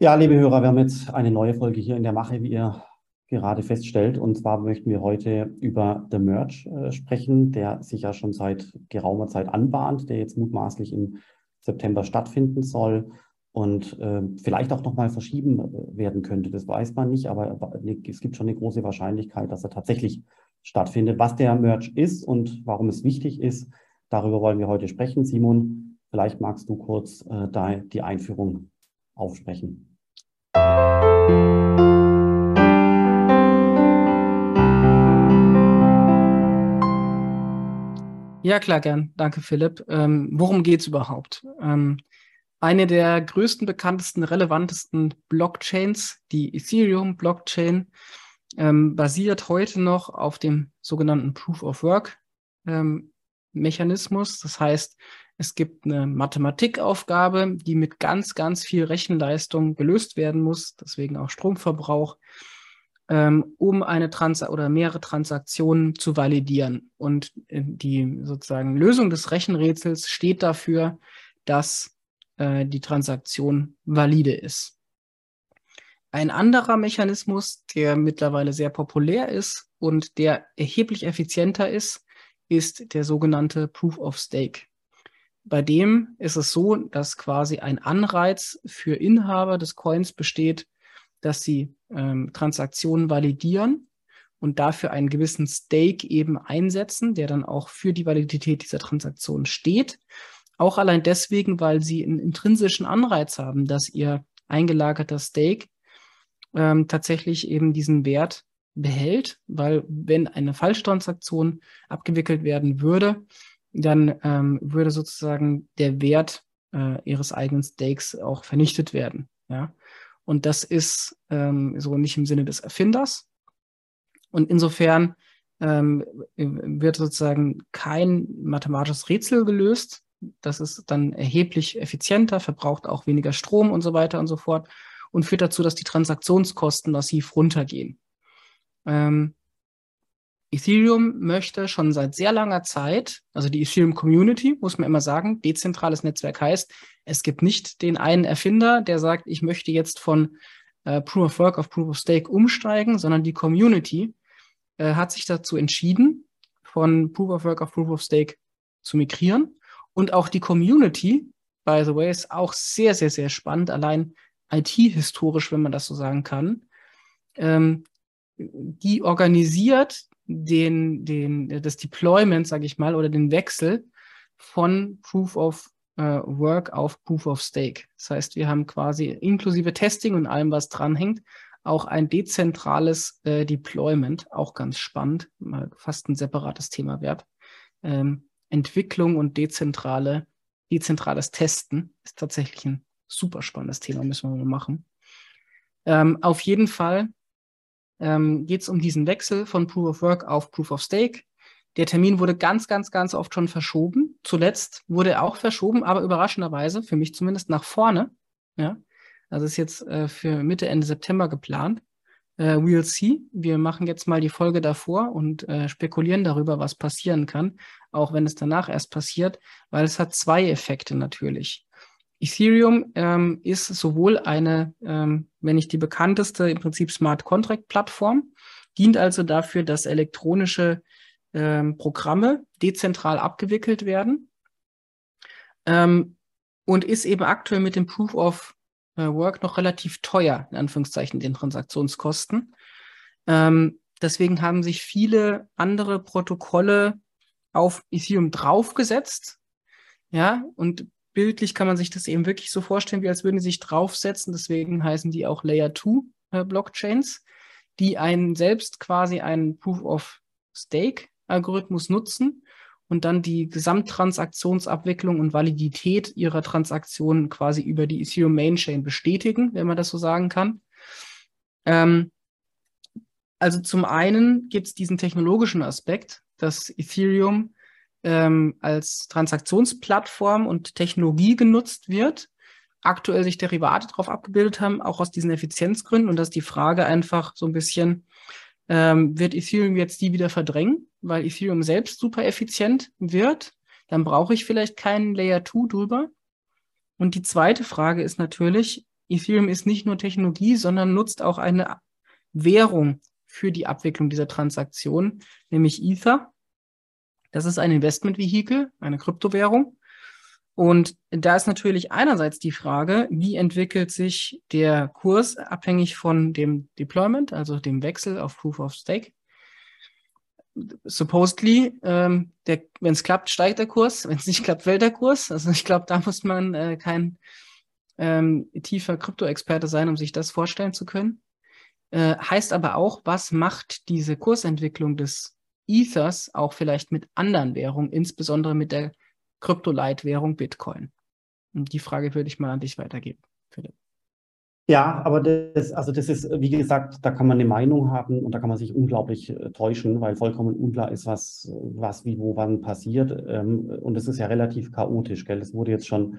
Ja, liebe Hörer, wir haben jetzt eine neue Folge hier in der Mache, wie ihr gerade feststellt. Und zwar möchten wir heute über The Merge äh, sprechen, der sich ja schon seit geraumer Zeit anbahnt, der jetzt mutmaßlich im September stattfinden soll und äh, vielleicht auch nochmal verschieben äh, werden könnte. Das weiß man nicht, aber es gibt schon eine große Wahrscheinlichkeit, dass er tatsächlich stattfindet. Was der Merge ist und warum es wichtig ist, darüber wollen wir heute sprechen. Simon, vielleicht magst du kurz äh, die Einführung aufsprechen. Ja, klar, gern. Danke, Philipp. Ähm, worum geht es überhaupt? Ähm, eine der größten, bekanntesten, relevantesten Blockchains, die Ethereum-Blockchain, ähm, basiert heute noch auf dem sogenannten Proof of Work ähm, Mechanismus. Das heißt, es gibt eine Mathematikaufgabe, die mit ganz, ganz viel Rechenleistung gelöst werden muss, deswegen auch Stromverbrauch, ähm, um eine Trans oder mehrere Transaktionen zu validieren. Und äh, die sozusagen Lösung des Rechenrätsels steht dafür, dass äh, die Transaktion valide ist. Ein anderer Mechanismus, der mittlerweile sehr populär ist und der erheblich effizienter ist, ist der sogenannte Proof of Stake. Bei dem ist es so, dass quasi ein Anreiz für Inhaber des Coins besteht, dass sie ähm, Transaktionen validieren und dafür einen gewissen Stake eben einsetzen, der dann auch für die Validität dieser Transaktion steht. Auch allein deswegen, weil sie einen intrinsischen Anreiz haben, dass ihr eingelagerter Stake ähm, tatsächlich eben diesen Wert behält, weil wenn eine Falschtransaktion abgewickelt werden würde, dann ähm, würde sozusagen der Wert äh, ihres eigenen Stakes auch vernichtet werden. Ja? Und das ist ähm, so nicht im Sinne des Erfinders. Und insofern ähm, wird sozusagen kein mathematisches Rätsel gelöst. Das ist dann erheblich effizienter, verbraucht auch weniger Strom und so weiter und so fort und führt dazu, dass die Transaktionskosten massiv runtergehen. Ähm, Ethereum möchte schon seit sehr langer Zeit, also die Ethereum Community, muss man immer sagen, dezentrales Netzwerk heißt, es gibt nicht den einen Erfinder, der sagt, ich möchte jetzt von äh, Proof of Work auf Proof of Stake umsteigen, sondern die Community äh, hat sich dazu entschieden, von Proof of Work auf Proof of Stake zu migrieren. Und auch die Community, by the way, ist auch sehr, sehr, sehr spannend, allein IT-historisch, wenn man das so sagen kann. Ähm, die organisiert den, den, das Deployment, sage ich mal, oder den Wechsel von Proof of äh, Work auf Proof of Stake. Das heißt, wir haben quasi inklusive Testing und allem, was dranhängt, auch ein dezentrales äh, Deployment, auch ganz spannend, mal fast ein separates Thema wert. Ähm, Entwicklung und dezentrale, dezentrales Testen ist tatsächlich ein super spannendes Thema, müssen wir mal machen. Ähm, auf jeden Fall ähm, geht es um diesen Wechsel von Proof of Work auf Proof of Stake. Der Termin wurde ganz, ganz, ganz oft schon verschoben. Zuletzt wurde er auch verschoben, aber überraschenderweise, für mich zumindest, nach vorne. Ja, also ist jetzt äh, für Mitte, Ende September geplant. Äh, we'll see. Wir machen jetzt mal die Folge davor und äh, spekulieren darüber, was passieren kann, auch wenn es danach erst passiert, weil es hat zwei Effekte natürlich. Ethereum ähm, ist sowohl eine, ähm, wenn nicht die bekannteste, im Prinzip Smart Contract Plattform, dient also dafür, dass elektronische ähm, Programme dezentral abgewickelt werden ähm, und ist eben aktuell mit dem Proof of äh, Work noch relativ teuer, in Anführungszeichen, den Transaktionskosten. Ähm, deswegen haben sich viele andere Protokolle auf Ethereum draufgesetzt. Ja, und bildlich kann man sich das eben wirklich so vorstellen, wie als würden sie sich draufsetzen. Deswegen heißen die auch Layer 2 äh, Blockchains, die einen selbst quasi einen Proof of Stake Algorithmus nutzen und dann die Gesamttransaktionsabwicklung und Validität ihrer Transaktionen quasi über die Ethereum Main Chain bestätigen, wenn man das so sagen kann. Ähm, also zum einen gibt es diesen technologischen Aspekt, dass Ethereum ähm, als Transaktionsplattform und Technologie genutzt wird, aktuell sich Derivate darauf abgebildet haben, auch aus diesen Effizienzgründen. Und dass die Frage einfach so ein bisschen, ähm, wird Ethereum jetzt die wieder verdrängen, weil Ethereum selbst super effizient wird? Dann brauche ich vielleicht keinen Layer 2 drüber. Und die zweite Frage ist natürlich, Ethereum ist nicht nur Technologie, sondern nutzt auch eine Währung für die Abwicklung dieser Transaktion, nämlich Ether. Das ist ein Investmentvehikel, eine Kryptowährung. Und da ist natürlich einerseits die Frage, wie entwickelt sich der Kurs abhängig von dem Deployment, also dem Wechsel auf Proof of Stake. Supposedly, ähm, wenn es klappt, steigt der Kurs, wenn es nicht klappt, fällt der Kurs. Also ich glaube, da muss man äh, kein ähm, tiefer Krypto-Experte sein, um sich das vorstellen zu können. Äh, heißt aber auch, was macht diese Kursentwicklung des Ethers auch vielleicht mit anderen Währungen, insbesondere mit der Kryptoleitwährung Bitcoin? Und die Frage würde ich mal an dich weitergeben, Philipp. Ja, aber das, also das ist, wie gesagt, da kann man eine Meinung haben und da kann man sich unglaublich äh, täuschen, weil vollkommen unklar ist, was, was wie, wo, wann passiert. Ähm, und es ist ja relativ chaotisch, gell? Es wurde jetzt schon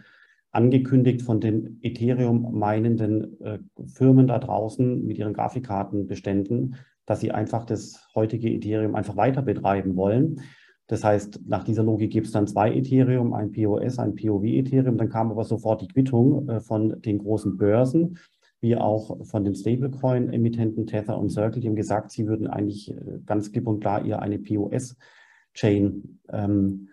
angekündigt von den Ethereum-meinenden äh, Firmen da draußen mit ihren Grafikkartenbeständen, dass sie einfach das heutige Ethereum einfach weiter betreiben wollen. Das heißt, nach dieser Logik gibt es dann zwei Ethereum, ein POS, ein POW-Ethereum. Dann kam aber sofort die Quittung äh, von den großen Börsen, wie auch von den Stablecoin-Emittenten Tether und Circle. Die haben gesagt, sie würden eigentlich äh, ganz klipp und klar ihr eine POS-Chain ähm,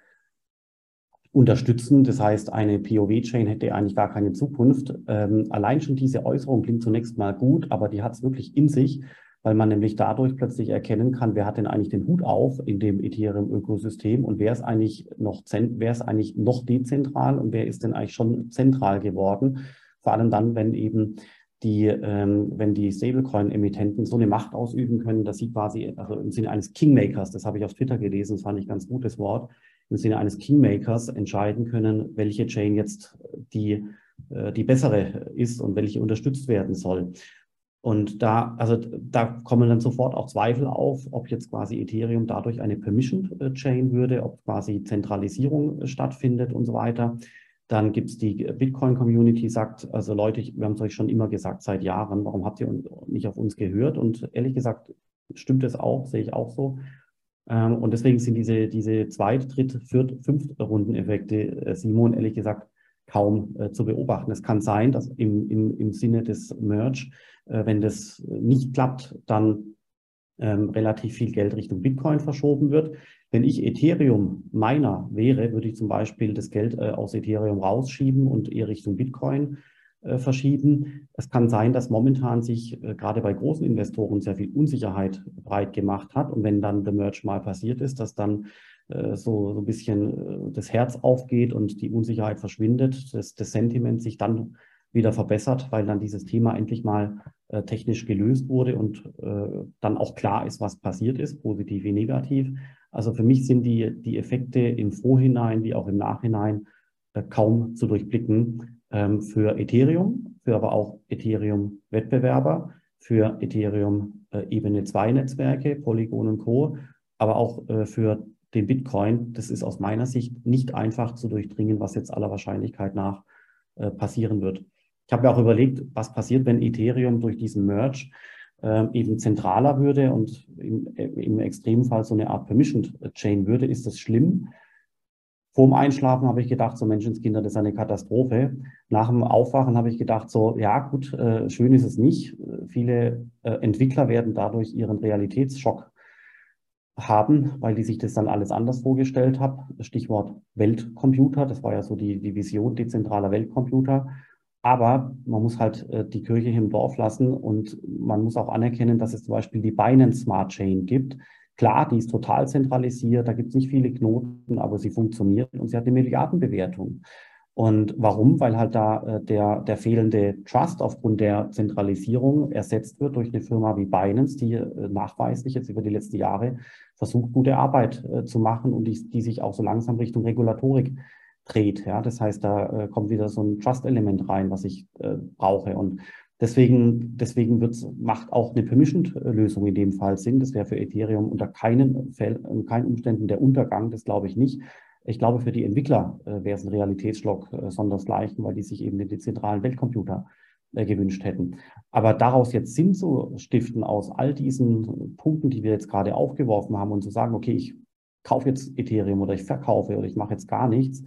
unterstützen. Das heißt, eine POW-Chain hätte eigentlich gar keine Zukunft. Ähm, allein schon diese Äußerung klingt zunächst mal gut, aber die hat es wirklich in sich weil man nämlich dadurch plötzlich erkennen kann, wer hat denn eigentlich den Hut auf in dem Ethereum-Ökosystem und wer ist eigentlich noch wer ist eigentlich noch dezentral und wer ist denn eigentlich schon zentral geworden. Vor allem dann, wenn eben die, ähm, wenn die Stablecoin-Emittenten so eine Macht ausüben können, dass sie quasi, also im Sinne eines Kingmakers, das habe ich auf Twitter gelesen, das fand ich ganz gutes Wort, im Sinne eines Kingmakers entscheiden können, welche Chain jetzt die, äh, die bessere ist und welche unterstützt werden soll. Und da, also da kommen dann sofort auch Zweifel auf, ob jetzt quasi Ethereum dadurch eine Permission äh, Chain würde, ob quasi Zentralisierung äh, stattfindet und so weiter. Dann gibt es die Bitcoin-Community, sagt, also Leute, wir haben es euch schon immer gesagt seit Jahren, warum habt ihr nicht auf uns gehört? Und ehrlich gesagt, stimmt es auch, sehe ich auch so. Ähm, und deswegen sind diese, diese Zweit-, Dritt-, Viert-, Fünft-Runden-Effekte, äh, Simon, ehrlich gesagt, kaum zu beobachten. Es kann sein, dass im, im, im Sinne des Merge äh, wenn das nicht klappt, dann ähm, relativ viel Geld Richtung Bitcoin verschoben wird. Wenn ich Ethereum Miner wäre, würde ich zum Beispiel das Geld äh, aus Ethereum rausschieben und eher Richtung Bitcoin äh, verschieben. Es kann sein, dass momentan sich äh, gerade bei großen Investoren sehr viel Unsicherheit breit gemacht hat. Und wenn dann der Merge mal passiert ist, dass dann äh, so, so ein bisschen äh, das Herz aufgeht und die Unsicherheit verschwindet, dass das Sentiment sich dann wieder verbessert, weil dann dieses Thema endlich mal äh, technisch gelöst wurde und äh, dann auch klar ist, was passiert ist, positiv wie negativ. Also für mich sind die, die Effekte im Vorhinein wie auch im Nachhinein äh, kaum zu durchblicken ähm, für Ethereum, für aber auch Ethereum-Wettbewerber, für Ethereum äh, Ebene 2 Netzwerke, Polygon und Co., aber auch äh, für den Bitcoin. Das ist aus meiner Sicht nicht einfach zu durchdringen, was jetzt aller Wahrscheinlichkeit nach äh, passieren wird. Ich habe mir auch überlegt, was passiert, wenn Ethereum durch diesen Merge äh, eben zentraler würde und im, äh, im Extremfall so eine Art Permission Chain würde. Ist das schlimm? Vorm Einschlafen habe ich gedacht, so Menschenskinder, das ist eine Katastrophe. Nach dem Aufwachen habe ich gedacht, so, ja gut, äh, schön ist es nicht. Viele äh, Entwickler werden dadurch ihren Realitätsschock haben, weil die sich das dann alles anders vorgestellt haben. Stichwort Weltcomputer, das war ja so die, die Vision dezentraler Weltcomputer. Aber man muss halt äh, die Kirche im Dorf lassen und man muss auch anerkennen, dass es zum Beispiel die Binance Smart Chain gibt. Klar, die ist total zentralisiert, da gibt es nicht viele Knoten, aber sie funktioniert und sie hat eine Milliardenbewertung. Und warum? Weil halt da äh, der, der fehlende Trust aufgrund der Zentralisierung ersetzt wird durch eine Firma wie Binance, die äh, nachweislich jetzt über die letzten Jahre versucht, gute Arbeit äh, zu machen und die, die sich auch so langsam Richtung Regulatorik dreht. Ja, das heißt, da äh, kommt wieder so ein Trust-Element rein, was ich äh, brauche. Und deswegen, deswegen wird's, macht auch eine Permission-Lösung in dem Fall Sinn. Das wäre für Ethereum unter keinen, Fällen, keinen Umständen der Untergang. Das glaube ich nicht. Ich glaube, für die Entwickler äh, wäre es ein Realitätsschlock äh, sondersgleichen, weil die sich eben den dezentralen Weltcomputer äh, gewünscht hätten. Aber daraus jetzt Sinn zu stiften aus all diesen Punkten, die wir jetzt gerade aufgeworfen haben und zu sagen, okay, ich kaufe jetzt Ethereum oder ich verkaufe oder ich mache jetzt gar nichts,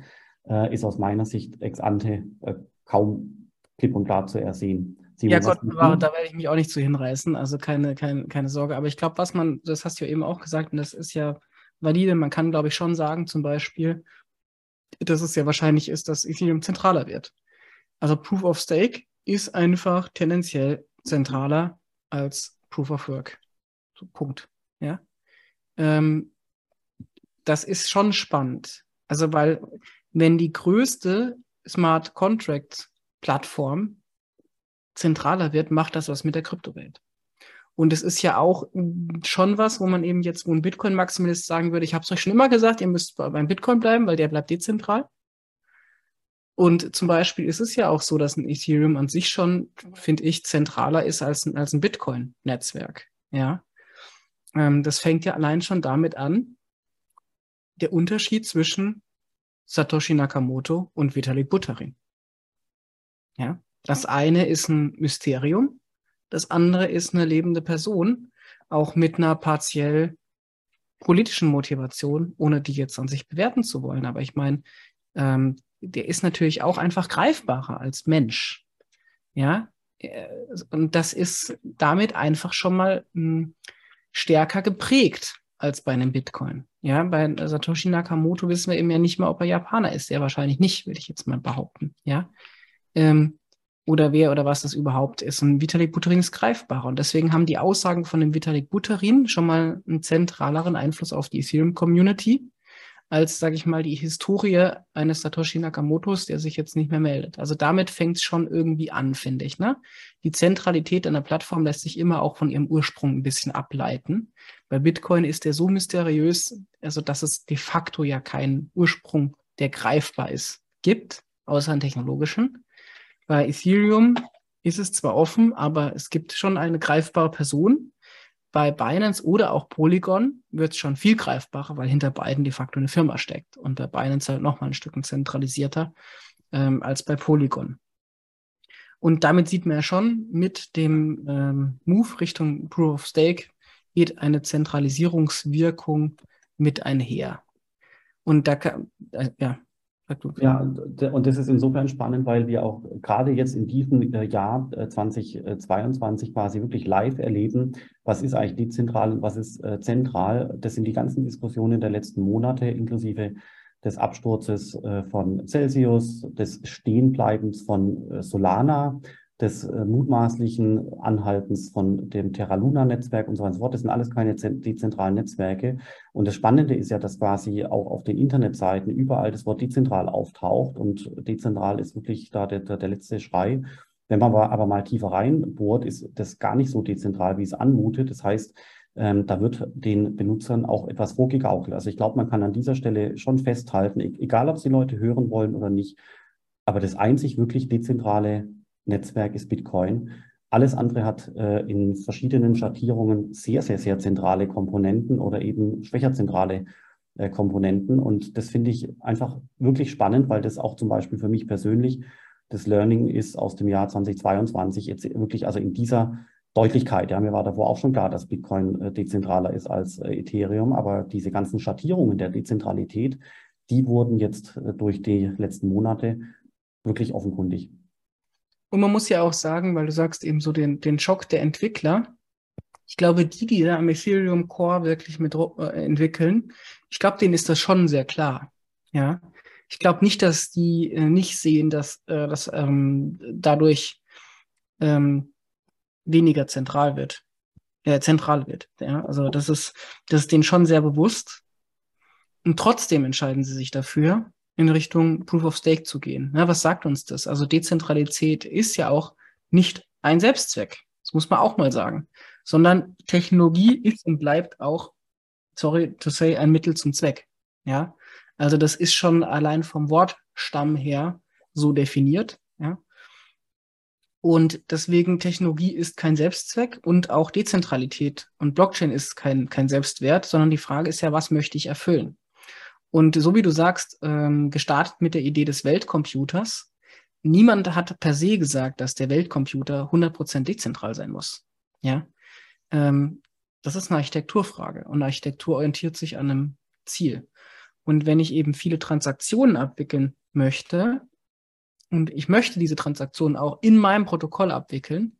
äh, ist aus meiner Sicht ex ante äh, kaum klipp und klar zu ersehen. Simon, ja, Gott bewahre, da werde ich mich auch nicht zu hinreißen, also keine, keine, keine Sorge. Aber ich glaube, was man, das hast du ja eben auch gesagt, und das ist ja valide, man kann, glaube ich, schon sagen, zum Beispiel, dass es ja wahrscheinlich ist, dass Ethereum zentraler wird. Also Proof of Stake ist einfach tendenziell zentraler als Proof of Work. So, Punkt. Ja. Ähm, das ist schon spannend. Also, weil, wenn die größte Smart Contract Plattform zentraler wird, macht das was mit der Kryptowelt. Und es ist ja auch schon was, wo man eben jetzt, wo ein Bitcoin-Maximalist sagen würde, ich habe es euch schon immer gesagt, ihr müsst beim Bitcoin bleiben, weil der bleibt dezentral. Und zum Beispiel ist es ja auch so, dass ein Ethereum an sich schon, finde ich, zentraler ist als ein, als ein Bitcoin-Netzwerk. Ja. Ähm, das fängt ja allein schon damit an, der Unterschied zwischen Satoshi Nakamoto und Vitalik Buterin. Ja. Das eine ist ein Mysterium, das andere ist eine lebende Person, auch mit einer partiell politischen Motivation, ohne die jetzt an sich bewerten zu wollen. Aber ich meine, ähm, der ist natürlich auch einfach greifbarer als Mensch. Ja, äh, und das ist damit einfach schon mal hm, stärker geprägt als bei einem Bitcoin. Ja, bei Satoshi Nakamoto wissen wir eben ja nicht mal, ob er Japaner ist. Sehr wahrscheinlich nicht, würde ich jetzt mal behaupten. Ja, ähm, oder wer oder was das überhaupt ist. Und Vitalik Buterin ist greifbarer. Und deswegen haben die Aussagen von dem Vitalik Buterin schon mal einen zentraleren Einfluss auf die Ethereum-Community als, sage ich mal, die Historie eines Satoshi Nakamotos, der sich jetzt nicht mehr meldet. Also damit fängt es schon irgendwie an, finde ich. Ne? Die Zentralität einer Plattform lässt sich immer auch von ihrem Ursprung ein bisschen ableiten. Bei Bitcoin ist der so mysteriös, also dass es de facto ja keinen Ursprung, der greifbar ist, gibt, außer einen technologischen. Bei Ethereum ist es zwar offen, aber es gibt schon eine greifbare Person. Bei Binance oder auch Polygon wird es schon viel greifbarer, weil hinter beiden de facto eine Firma steckt. Und bei Binance halt nochmal ein Stück zentralisierter ähm, als bei Polygon. Und damit sieht man ja schon, mit dem ähm, Move Richtung Proof of Stake geht eine Zentralisierungswirkung mit einher. Und da kann, äh, ja, ja, und das ist insofern spannend, weil wir auch gerade jetzt in diesem äh, Jahr 2022 äh, quasi wirklich live erleben, was ist eigentlich dezentral und was ist äh, zentral. Das sind die ganzen Diskussionen der letzten Monate, inklusive des Absturzes von Celsius, des Stehenbleibens von Solana, des äh, mutmaßlichen Anhaltens von dem Terra Luna Netzwerk und so weiter. Das sind alles keine dezentralen Netzwerke. Und das Spannende ist ja, dass quasi auch auf den Internetseiten überall das Wort dezentral auftaucht und dezentral ist wirklich da der, der, der letzte Schrei. Wenn man aber, mal tiefer reinbohrt, ist das gar nicht so dezentral, wie es anmutet. Das heißt, ähm, da wird den Benutzern auch etwas vorgegaukelt. Also ich glaube, man kann an dieser Stelle schon festhalten, e-, egal ob es die Leute hören wollen oder nicht, aber das einzig wirklich dezentrale Netzwerk ist Bitcoin. Alles andere hat äh, in verschiedenen Schattierungen sehr, sehr, sehr zentrale Komponenten oder eben schwächer zentrale äh, Komponenten. Und das finde ich einfach wirklich spannend, weil das auch zum Beispiel für mich persönlich das Learning ist aus dem Jahr 2022 jetzt wirklich, also in dieser Deutlichkeit. Ja, mir war davor auch schon klar, dass Bitcoin äh, dezentraler ist als äh, Ethereum, aber diese ganzen Schattierungen der Dezentralität, die wurden jetzt äh, durch die letzten Monate wirklich offenkundig. Und man muss ja auch sagen, weil du sagst eben so den, den Schock der Entwickler, ich glaube, die, die da am Ethereum Core wirklich mit äh, entwickeln, ich glaube, denen ist das schon sehr klar. Ja. Ich glaube nicht, dass die äh, nicht sehen, dass äh, das ähm, dadurch ähm, weniger zentral wird, äh, zentral wird. Ja. Also das ist, das ist denen schon sehr bewusst. Und trotzdem entscheiden sie sich dafür, in Richtung Proof of Stake zu gehen. Ja, was sagt uns das? Also Dezentralität ist ja auch nicht ein Selbstzweck. Das muss man auch mal sagen. Sondern Technologie ist und bleibt auch, sorry to say, ein Mittel zum Zweck. Ja. Also das ist schon allein vom Wortstamm her so definiert. Ja. Und deswegen Technologie ist kein Selbstzweck und auch Dezentralität und Blockchain ist kein, kein Selbstwert, sondern die Frage ist ja, was möchte ich erfüllen? Und so wie du sagst, ähm, gestartet mit der Idee des Weltcomputers, niemand hat per se gesagt, dass der Weltcomputer 100% dezentral sein muss. Ja, ähm, das ist eine Architekturfrage und Architektur orientiert sich an einem Ziel. Und wenn ich eben viele Transaktionen abwickeln möchte, und ich möchte diese Transaktion auch in meinem Protokoll abwickeln,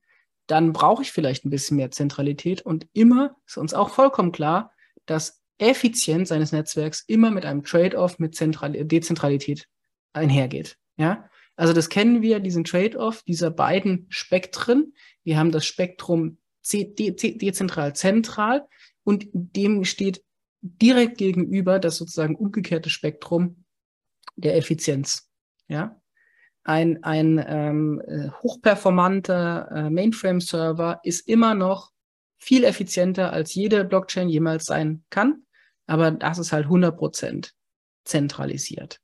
dann brauche ich vielleicht ein bisschen mehr Zentralität und immer ist uns auch vollkommen klar, dass Effizienz eines Netzwerks immer mit einem Trade-off mit Zentral Dezentralität einhergeht. Ja, also das kennen wir, diesen Trade-off dieser beiden Spektren. Wir haben das Spektrum dezentral-zentral und dem steht direkt gegenüber das sozusagen umgekehrte Spektrum der Effizienz. Ja, ein, ein ähm, äh, hochperformanter äh, Mainframe-Server ist immer noch viel effizienter als jede Blockchain jemals sein kann, aber das ist halt 100% zentralisiert.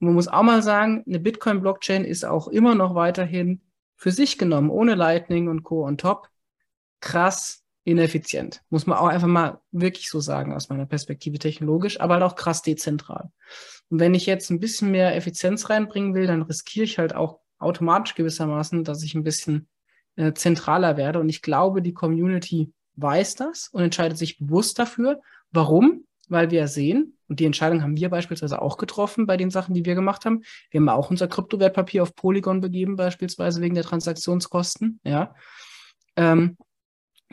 Und man muss auch mal sagen, eine Bitcoin-Blockchain ist auch immer noch weiterhin für sich genommen, ohne Lightning und Co. on top, krass ineffizient. Muss man auch einfach mal wirklich so sagen aus meiner Perspektive technologisch, aber halt auch krass dezentral. Und wenn ich jetzt ein bisschen mehr Effizienz reinbringen will, dann riskiere ich halt auch automatisch gewissermaßen, dass ich ein bisschen äh, zentraler werde. Und ich glaube, die Community weiß das und entscheidet sich bewusst dafür. Warum? Weil wir sehen, und die Entscheidung haben wir beispielsweise auch getroffen bei den Sachen, die wir gemacht haben. Wir haben auch unser Kryptowertpapier auf Polygon begeben, beispielsweise wegen der Transaktionskosten. Ja. Ähm,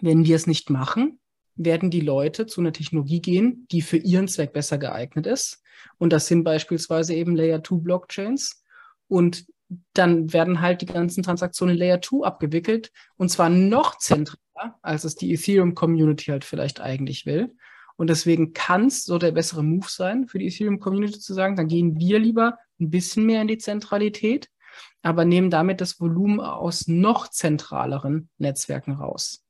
wenn wir es nicht machen, werden die Leute zu einer Technologie gehen, die für ihren Zweck besser geeignet ist. Und das sind beispielsweise eben Layer 2 Blockchains. Und dann werden halt die ganzen Transaktionen Layer 2 abgewickelt und zwar noch zentraler, als es die Ethereum Community halt vielleicht eigentlich will. Und deswegen kann es so der bessere Move sein, für die Ethereum Community zu sagen, dann gehen wir lieber ein bisschen mehr in die Zentralität, aber nehmen damit das Volumen aus noch zentraleren Netzwerken raus.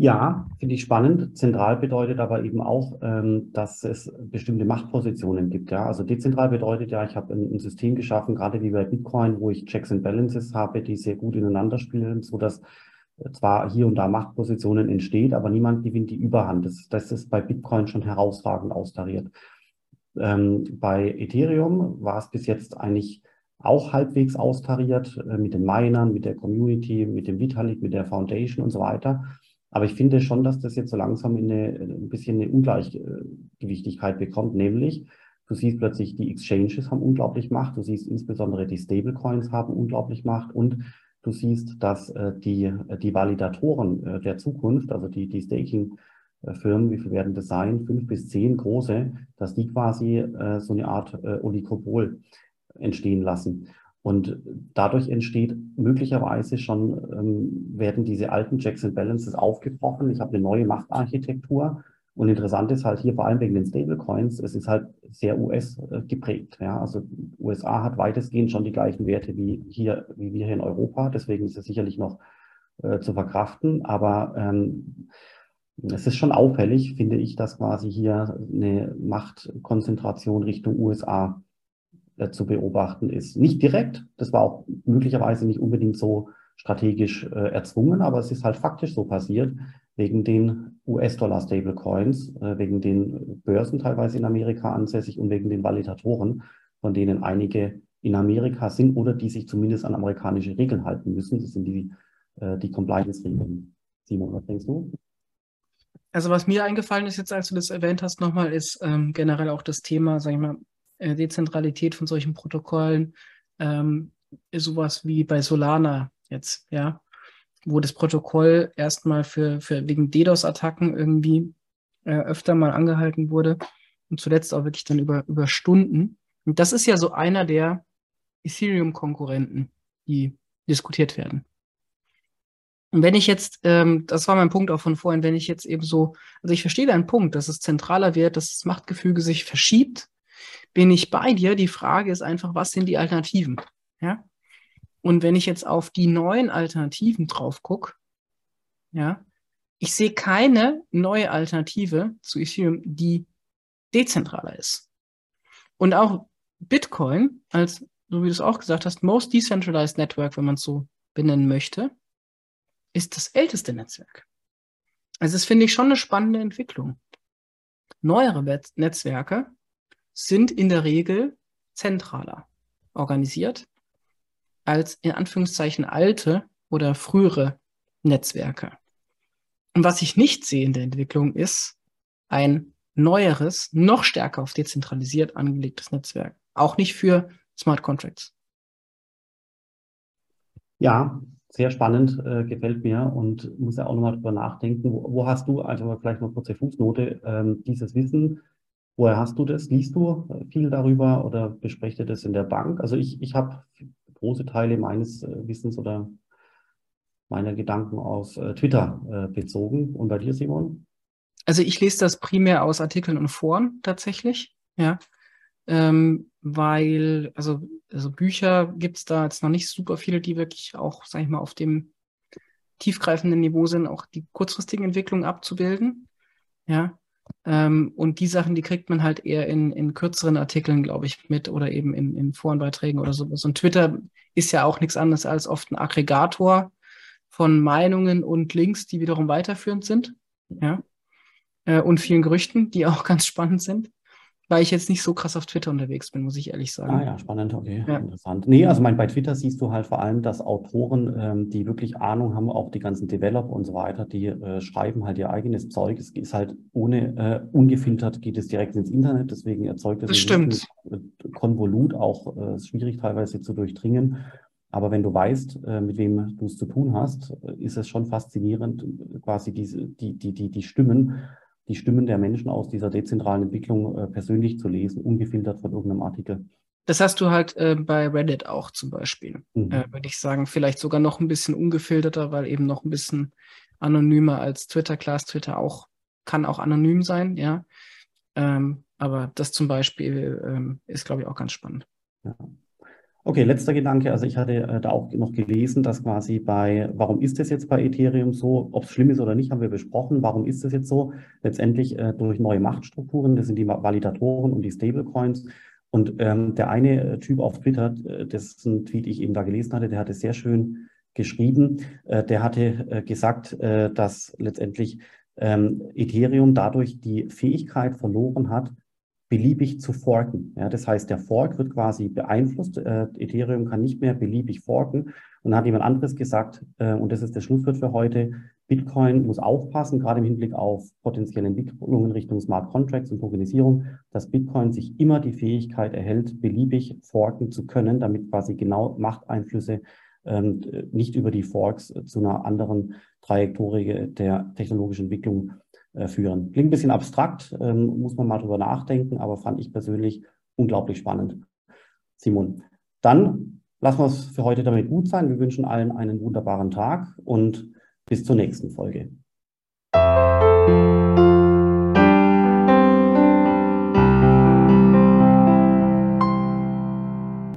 Ja, finde ich spannend. Zentral bedeutet aber eben auch, ähm, dass es bestimmte Machtpositionen gibt. Ja, also dezentral bedeutet ja, ich habe ein, ein, System geschaffen, gerade wie bei Bitcoin, wo ich Checks and Balances habe, die sehr gut ineinander spielen, so dass zwar hier und da Machtpositionen entsteht, aber niemand gewinnt die Überhand. Das, das ist bei Bitcoin schon herausragend austariert. Ähm, bei Ethereum war es bis jetzt eigentlich auch halbwegs austariert äh, mit den Minern, mit der Community, mit dem Vitalik, mit der Foundation und so weiter. Aber ich finde schon, dass das jetzt so langsam in eine, ein bisschen eine Ungleichgewichtigkeit bekommt, nämlich du siehst plötzlich, die Exchanges haben unglaublich Macht, du siehst insbesondere die Stablecoins haben unglaublich Macht und du siehst, dass äh, die, die Validatoren äh, der Zukunft, also die, die Staking-Firmen, wie viel werden das sein? Fünf bis zehn große, dass die quasi äh, so eine Art äh, Oligopol entstehen lassen. Und dadurch entsteht möglicherweise schon, ähm, werden diese alten Checks and Balances aufgebrochen. Ich habe eine neue Machtarchitektur. Und interessant ist halt hier vor allem wegen den Stablecoins, es ist halt sehr US geprägt. Ja? Also USA hat weitestgehend schon die gleichen Werte wie hier, wie wir hier in Europa. Deswegen ist es sicherlich noch äh, zu verkraften. Aber ähm, es ist schon auffällig, finde ich, dass quasi hier eine Machtkonzentration Richtung USA äh, zu beobachten ist. Nicht direkt, das war auch möglicherweise nicht unbedingt so strategisch äh, erzwungen, aber es ist halt faktisch so passiert, wegen den US-Dollar-Stablecoins, äh, wegen den Börsen teilweise in Amerika ansässig und wegen den Validatoren, von denen einige in Amerika sind oder die sich zumindest an amerikanische Regeln halten müssen. Das sind die, äh, die Compliance-Regeln. Simon, was denkst du? Also was mir eingefallen ist jetzt, als du das erwähnt hast, nochmal, ist ähm, generell auch das Thema, sag ich mal, äh, Dezentralität von solchen Protokollen, ähm, sowas wie bei Solana jetzt, ja, wo das Protokoll erstmal für, für wegen DDoS-Attacken irgendwie äh, öfter mal angehalten wurde und zuletzt auch wirklich dann über, über Stunden. Und das ist ja so einer der Ethereum-Konkurrenten, die diskutiert werden. Und wenn ich jetzt, ähm, das war mein Punkt auch von vorhin, wenn ich jetzt eben so, also ich verstehe deinen Punkt, dass es zentraler wird, dass das Machtgefüge sich verschiebt, bin ich bei dir. Die Frage ist einfach, was sind die Alternativen? Ja? Und wenn ich jetzt auf die neuen Alternativen drauf gucke, ja, ich sehe keine neue Alternative zu Ethereum, die dezentraler ist. Und auch Bitcoin, als, so wie du es auch gesagt hast, most decentralized network, wenn man es so benennen möchte, ist das älteste Netzwerk. Also das finde ich schon eine spannende Entwicklung. Neuere Netzwerke sind in der Regel zentraler organisiert als in Anführungszeichen alte oder frühere Netzwerke. Und was ich nicht sehe in der Entwicklung ist ein neueres, noch stärker auf dezentralisiert angelegtes Netzwerk. Auch nicht für Smart Contracts. Ja, sehr spannend, äh, gefällt mir und muss ja auch nochmal drüber nachdenken. Wo, wo, hast du, also vielleicht mal kurze Fußnote, ähm, dieses Wissen, woher hast du das? Liest du viel darüber oder besprecht ihr das in der Bank? Also ich, ich habe große Teile meines äh, Wissens oder meiner Gedanken aus äh, Twitter äh, bezogen. Und bei dir, Simon? Also ich lese das primär aus Artikeln und Foren tatsächlich, ja. Ähm, weil, also, also Bücher gibt es da jetzt noch nicht super viele, die wirklich auch, sag ich mal, auf dem tiefgreifenden Niveau sind, auch die kurzfristigen Entwicklungen abzubilden. Ja. Ähm, und die Sachen, die kriegt man halt eher in, in kürzeren Artikeln, glaube ich, mit oder eben in, in Forenbeiträgen oder sowas. Und Twitter ist ja auch nichts anderes als oft ein Aggregator von Meinungen und Links, die wiederum weiterführend sind. Ja. Äh, und vielen Gerüchten, die auch ganz spannend sind weil ich jetzt nicht so krass auf Twitter unterwegs bin, muss ich ehrlich sagen. Ah ja, spannend, okay, ja. interessant. Nee, also mein, bei Twitter siehst du halt vor allem, dass Autoren, ähm, die wirklich Ahnung haben, auch die ganzen Developer und so weiter, die äh, schreiben halt ihr eigenes Zeug. Es ist halt ohne, äh, ungefiltert geht es direkt ins Internet, deswegen erzeugt es das stimmt. Konvolut, auch äh, schwierig teilweise zu durchdringen. Aber wenn du weißt, äh, mit wem du es zu tun hast, äh, ist es schon faszinierend, quasi diese, die, die, die, die Stimmen die Stimmen der Menschen aus dieser dezentralen Entwicklung äh, persönlich zu lesen, ungefiltert von irgendeinem Artikel. Das hast du halt äh, bei Reddit auch zum Beispiel, mhm. äh, würde ich sagen. Vielleicht sogar noch ein bisschen ungefilterter, weil eben noch ein bisschen anonymer als Twitter. Klar, Twitter auch kann auch anonym sein, ja. Ähm, aber das zum Beispiel ähm, ist, glaube ich, auch ganz spannend. Ja. Okay, letzter Gedanke. Also ich hatte äh, da auch noch gelesen, dass quasi bei, warum ist das jetzt bei Ethereum so, ob es schlimm ist oder nicht, haben wir besprochen. Warum ist das jetzt so? Letztendlich äh, durch neue Machtstrukturen, das sind die Validatoren und die Stablecoins. Und ähm, der eine äh, Typ auf Twitter, äh, ein Tweet, ich eben da gelesen hatte, der hatte sehr schön geschrieben. Äh, der hatte äh, gesagt, dass letztendlich ähm, Ethereum dadurch die Fähigkeit verloren hat, beliebig zu forken. Ja, das heißt, der Fork wird quasi beeinflusst. Äh, Ethereum kann nicht mehr beliebig forken. Und dann hat jemand anderes gesagt, äh, und das ist der Schlusswort für heute, Bitcoin muss aufpassen, gerade im Hinblick auf potenzielle Entwicklungen Richtung Smart Contracts und Tokenisierung, dass Bitcoin sich immer die Fähigkeit erhält, beliebig forken zu können, damit quasi genau Machteinflüsse ähm, nicht über die Forks zu einer anderen Trajektorie der technologischen Entwicklung führen. Klingt ein bisschen abstrakt, ähm, muss man mal drüber nachdenken, aber fand ich persönlich unglaublich spannend. Simon, dann lassen wir es für heute damit gut sein. Wir wünschen allen einen wunderbaren Tag und bis zur nächsten Folge.